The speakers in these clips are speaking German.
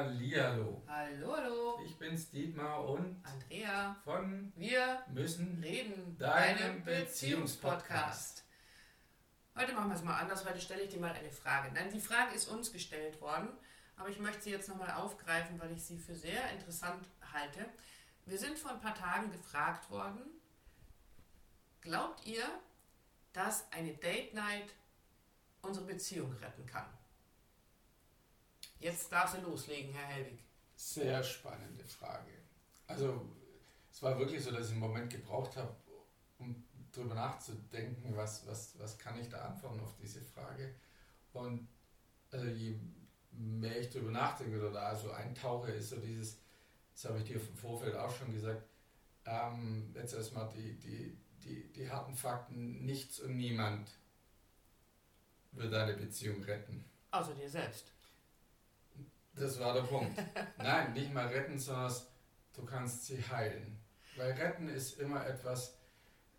Hallihallo. Hallo, hallo. Ich bin's Dietmar und Andrea. von Wir müssen reden. Deinem Beziehungspodcast. Heute machen wir es mal anders. Heute stelle ich dir mal eine Frage. Nein, die Frage ist uns gestellt worden, aber ich möchte sie jetzt nochmal aufgreifen, weil ich sie für sehr interessant halte. Wir sind vor ein paar Tagen gefragt worden, glaubt ihr, dass eine Date Night unsere Beziehung retten kann? Jetzt darf sie loslegen, Herr Helwig. Sehr spannende Frage. Also es war wirklich so, dass ich einen Moment gebraucht habe, um darüber nachzudenken, was, was, was kann ich da antworten auf diese Frage. Und also je mehr ich darüber nachdenke oder da so eintauche, ist so dieses, das habe ich dir im Vorfeld auch schon gesagt, ähm, jetzt erstmal die, die, die, die harten Fakten, nichts und niemand wird deine Beziehung retten. Außer dir selbst. Das war der Punkt. Nein, nicht mal retten, sondern du kannst sie heilen. Weil retten ist immer etwas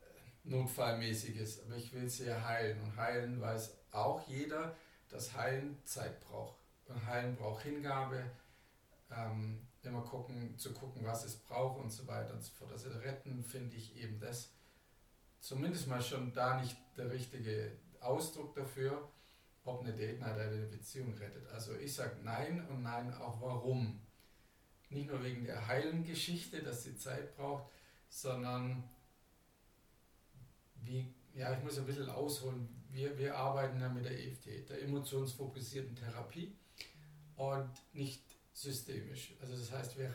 äh, Notfallmäßiges, aber ich will sie ja heilen. Und heilen weiß auch jeder, dass Heilen Zeit braucht. Und Heilen braucht Hingabe, ähm, immer gucken, zu gucken, was es braucht und so weiter und so fort. Also retten finde ich eben das zumindest mal schon da nicht der richtige Ausdruck dafür ob eine Date Night eine Beziehung rettet. Also ich sage nein und nein auch warum. Nicht nur wegen der heilen Geschichte, dass sie Zeit braucht, sondern wie, ja, ich muss ein bisschen ausholen. Wir, wir arbeiten ja mit der EFT, der emotionsfokussierten Therapie und nicht systemisch. Also das heißt, wir,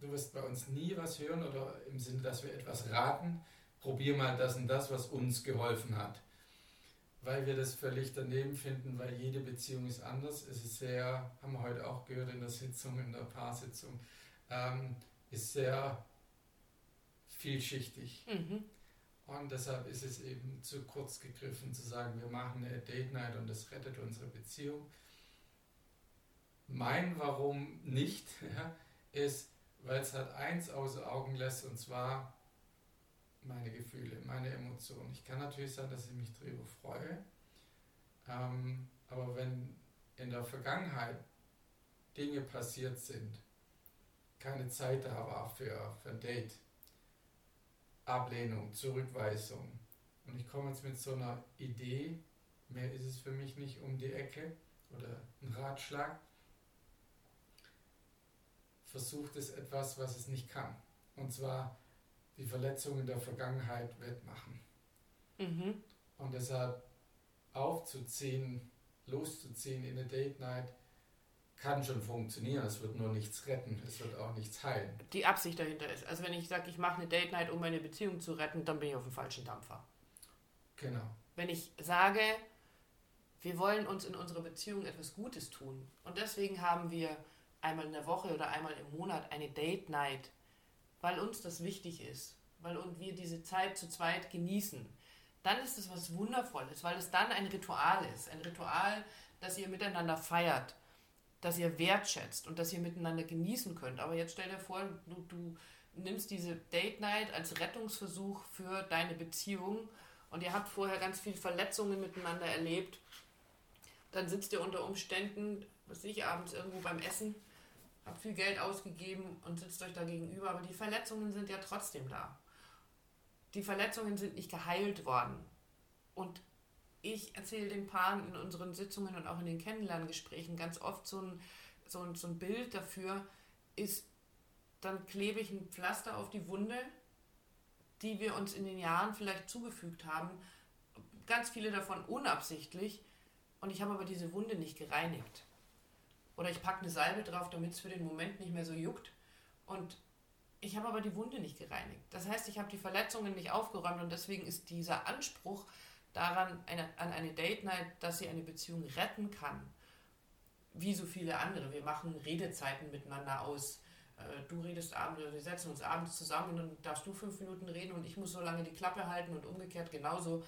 du wirst bei uns nie was hören oder im Sinne, dass wir etwas raten, probier mal das und das, was uns geholfen hat weil wir das völlig daneben finden, weil jede Beziehung ist anders. Es ist sehr, haben wir heute auch gehört in der Sitzung, in der Paarsitzung, ähm, ist sehr vielschichtig. Mhm. Und deshalb ist es eben zu kurz gegriffen zu sagen, wir machen eine Date Night und das rettet unsere Beziehung. Mein Warum nicht ja, ist, weil es halt eins außer Augen lässt und zwar meine Gefühle, meine Emotionen. Ich kann natürlich sagen, dass ich mich darüber freue, ähm, aber wenn in der Vergangenheit Dinge passiert sind, keine Zeit da war für, für ein Date, Ablehnung, Zurückweisung und ich komme jetzt mit so einer Idee, mehr ist es für mich nicht um die Ecke oder ein Ratschlag, versucht es etwas, was es nicht kann. Und zwar die Verletzungen der Vergangenheit wettmachen. Mhm. Und deshalb aufzuziehen, loszuziehen in eine Date Night kann schon funktionieren. Es wird nur nichts retten, es wird auch nichts heilen. Die Absicht dahinter ist. Also wenn ich sage, ich mache eine Date Night, um meine Beziehung zu retten, dann bin ich auf dem falschen Dampfer. Genau. Wenn ich sage, wir wollen uns in unserer Beziehung etwas Gutes tun und deswegen haben wir einmal in der Woche oder einmal im Monat eine Date Night weil uns das wichtig ist, weil wir diese Zeit zu zweit genießen, dann ist es was Wundervolles, weil es dann ein Ritual ist. Ein Ritual, das ihr miteinander feiert, das ihr wertschätzt und das ihr miteinander genießen könnt. Aber jetzt stell dir vor, du, du nimmst diese Date Night als Rettungsversuch für deine Beziehung und ihr habt vorher ganz viele Verletzungen miteinander erlebt. Dann sitzt ihr unter Umständen, was ich, abends irgendwo beim Essen habt viel Geld ausgegeben und sitzt euch da gegenüber, aber die Verletzungen sind ja trotzdem da. Die Verletzungen sind nicht geheilt worden. Und ich erzähle den Paaren in unseren Sitzungen und auch in den Kennenlerngesprächen ganz oft so ein, so ein, so ein Bild dafür, ist, dann klebe ich ein Pflaster auf die Wunde, die wir uns in den Jahren vielleicht zugefügt haben. Ganz viele davon unabsichtlich. Und ich habe aber diese Wunde nicht gereinigt. Oder ich packe eine Salbe drauf, damit es für den Moment nicht mehr so juckt. Und ich habe aber die Wunde nicht gereinigt. Das heißt, ich habe die Verletzungen nicht aufgeräumt und deswegen ist dieser Anspruch daran, eine, an eine Date Night, dass sie eine Beziehung retten kann, wie so viele andere. Wir machen Redezeiten miteinander aus. Äh, du redest abends, wir setzen uns abends zusammen und dann darfst du fünf Minuten reden und ich muss so lange die Klappe halten und umgekehrt genauso.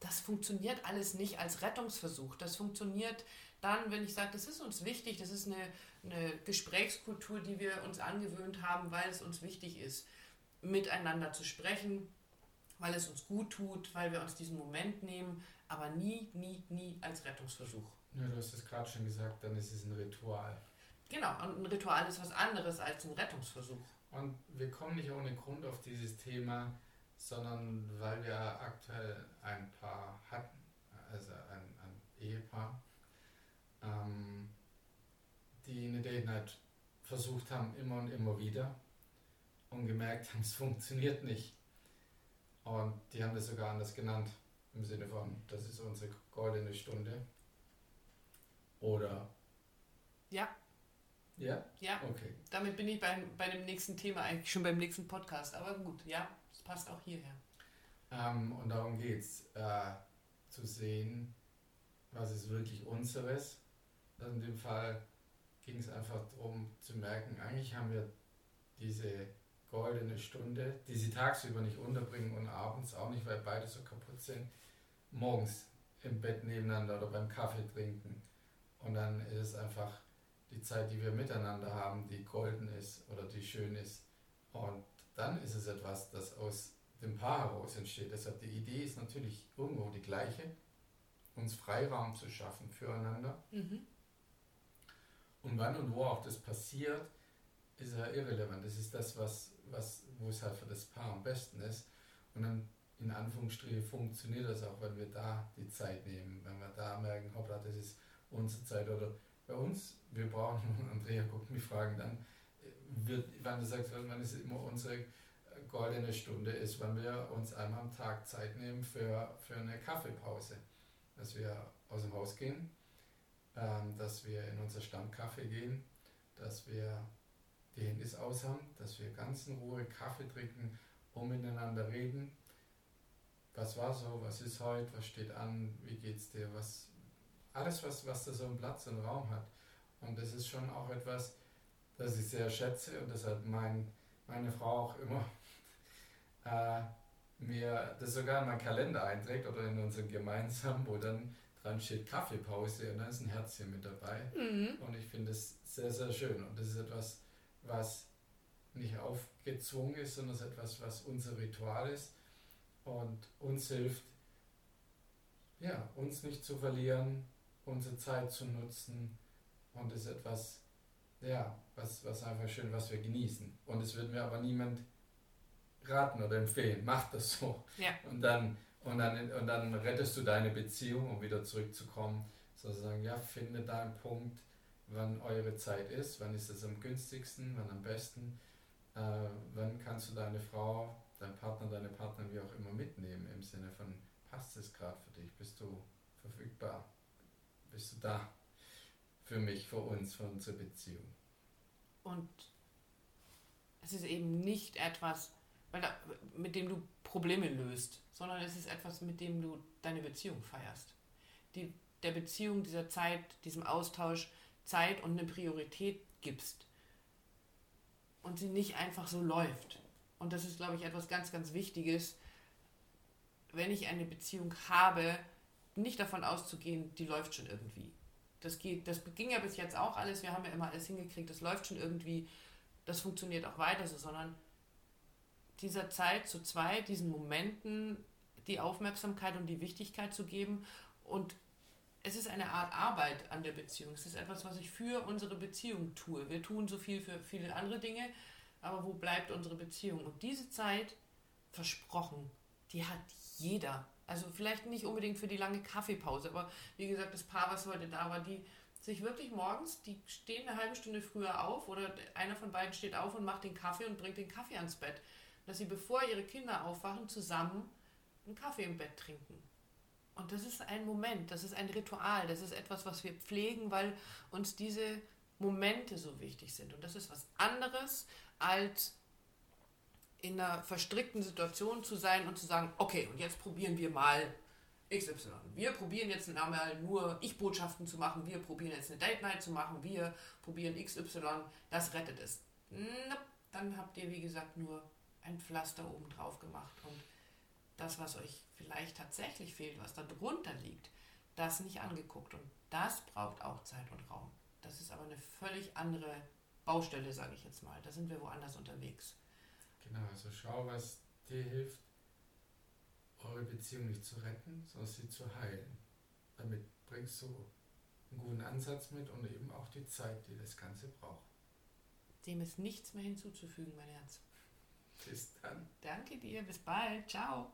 Das funktioniert alles nicht als Rettungsversuch. Das funktioniert dann, wenn ich sage, das ist uns wichtig, das ist eine, eine Gesprächskultur, die wir uns angewöhnt haben, weil es uns wichtig ist, miteinander zu sprechen, weil es uns gut tut, weil wir uns diesen Moment nehmen, aber nie, nie, nie als Rettungsversuch. Ja, du hast es gerade schon gesagt, dann ist es ein Ritual. Genau, und ein Ritual ist was anderes als ein Rettungsversuch. Und wir kommen nicht ohne Grund auf dieses Thema, sondern weil wir aktuell ein Paar hatten, also ein, ein Ehepaar, ähm, die eine Date Night versucht haben, immer und immer wieder und gemerkt haben, es funktioniert nicht. Und die haben das sogar anders genannt, im Sinne von, das ist unsere goldene Stunde. Oder? Ja. Ja? Ja. Okay. Damit bin ich beim, bei dem nächsten Thema eigentlich schon beim nächsten Podcast. Aber gut, ja, passt auch hierher. Ähm, und darum geht es, äh, zu sehen, was ist wirklich unseres. Also in dem Fall ging es einfach darum zu merken, eigentlich haben wir diese goldene Stunde, die sie tagsüber nicht unterbringen und abends auch nicht, weil beide so kaputt sind, morgens im Bett nebeneinander oder beim Kaffee trinken. Und dann ist es einfach die Zeit, die wir miteinander haben, die golden ist oder die schön ist. Und dann ist es etwas, das aus dem Paar heraus entsteht. Deshalb die Idee ist natürlich irgendwo die gleiche, uns Freiraum zu schaffen füreinander. Mhm. Und wann und wo auch das passiert, ist ja irrelevant. Das ist das, was, was, wo es halt für das Paar am besten ist. Und dann in Anführungsstrichen funktioniert das auch, wenn wir da die Zeit nehmen, wenn wir da merken, hoppla, das ist unsere Zeit. Oder bei uns, wir brauchen, Andrea guckt mich fragen dann, wird, wenn du sagst, wenn es immer unsere goldene Stunde ist, wenn wir uns einmal am Tag Zeit nehmen für, für eine Kaffeepause. Dass wir aus dem Haus gehen, ähm, dass wir in unser Stammkaffee gehen, dass wir die Handys aus haben, dass wir ganz in Ruhe Kaffee trinken und miteinander reden. Was war so, was ist heute, was steht an, wie geht's dir, was alles, was, was da so einen Platz und Raum hat. Und das ist schon auch etwas, das ich sehr schätze und deshalb mein, meine Frau auch immer äh, mir das sogar in meinen Kalender einträgt oder in unseren gemeinsamen, wo dann dran steht Kaffeepause und da ist ein Herzchen mit dabei. Mhm. Und ich finde es sehr, sehr schön. Und das ist etwas, was nicht aufgezwungen ist, sondern es ist etwas, was unser Ritual ist und uns hilft, ja, uns nicht zu verlieren, unsere Zeit zu nutzen und es ist etwas, ja, was, was einfach schön, was wir genießen. Und es wird mir aber niemand raten oder empfehlen, mach das so. Ja. Und dann, und dann, und dann rettest du deine Beziehung, um wieder zurückzukommen. Sozusagen, ja, finde deinen Punkt, wann eure Zeit ist, wann ist es am günstigsten, wann am besten, äh, wann kannst du deine Frau, deinen Partner, deine Partnerin wie auch immer mitnehmen, im Sinne von, passt es gerade für dich, bist du verfügbar, bist du da für mich, für uns, für unsere Beziehung. Und es ist eben nicht etwas, mit dem du Probleme löst, sondern es ist etwas, mit dem du deine Beziehung feierst. Die, der Beziehung, dieser Zeit, diesem Austausch Zeit und eine Priorität gibst. Und sie nicht einfach so läuft. Und das ist, glaube ich, etwas ganz, ganz Wichtiges, wenn ich eine Beziehung habe, nicht davon auszugehen, die läuft schon irgendwie. Das, geht, das ging ja bis jetzt auch alles, wir haben ja immer alles hingekriegt, das läuft schon irgendwie, das funktioniert auch weiter so, sondern dieser Zeit zu zweit, diesen Momenten die Aufmerksamkeit und die Wichtigkeit zu geben. Und es ist eine Art Arbeit an der Beziehung. Es ist etwas, was ich für unsere Beziehung tue. Wir tun so viel für viele andere Dinge, aber wo bleibt unsere Beziehung? Und diese Zeit, versprochen, die hat jeder. Also vielleicht nicht unbedingt für die lange Kaffeepause, aber wie gesagt, das Paar, was heute da war, die sich wirklich morgens, die stehen eine halbe Stunde früher auf oder einer von beiden steht auf und macht den Kaffee und bringt den Kaffee ans Bett dass sie, bevor ihre Kinder aufwachen, zusammen einen Kaffee im Bett trinken. Und das ist ein Moment, das ist ein Ritual, das ist etwas, was wir pflegen, weil uns diese Momente so wichtig sind. Und das ist was anderes, als in einer verstrickten Situation zu sein und zu sagen, okay, und jetzt probieren wir mal XY. Wir probieren jetzt einmal nur Ich-Botschaften zu machen, wir probieren jetzt eine Date Night zu machen, wir probieren XY, das rettet es. Dann habt ihr, wie gesagt, nur ein Pflaster oben drauf gemacht und das, was euch vielleicht tatsächlich fehlt, was da drunter liegt, das nicht angeguckt. Und das braucht auch Zeit und Raum. Das ist aber eine völlig andere Baustelle, sage ich jetzt mal. Da sind wir woanders unterwegs. Schau, was dir hilft, eure Beziehung nicht zu retten, sondern sie zu heilen. Damit bringst du einen guten Ansatz mit und eben auch die Zeit, die das Ganze braucht. Dem ist nichts mehr hinzuzufügen, mein Herz. Bis dann. Danke dir, bis bald. Ciao.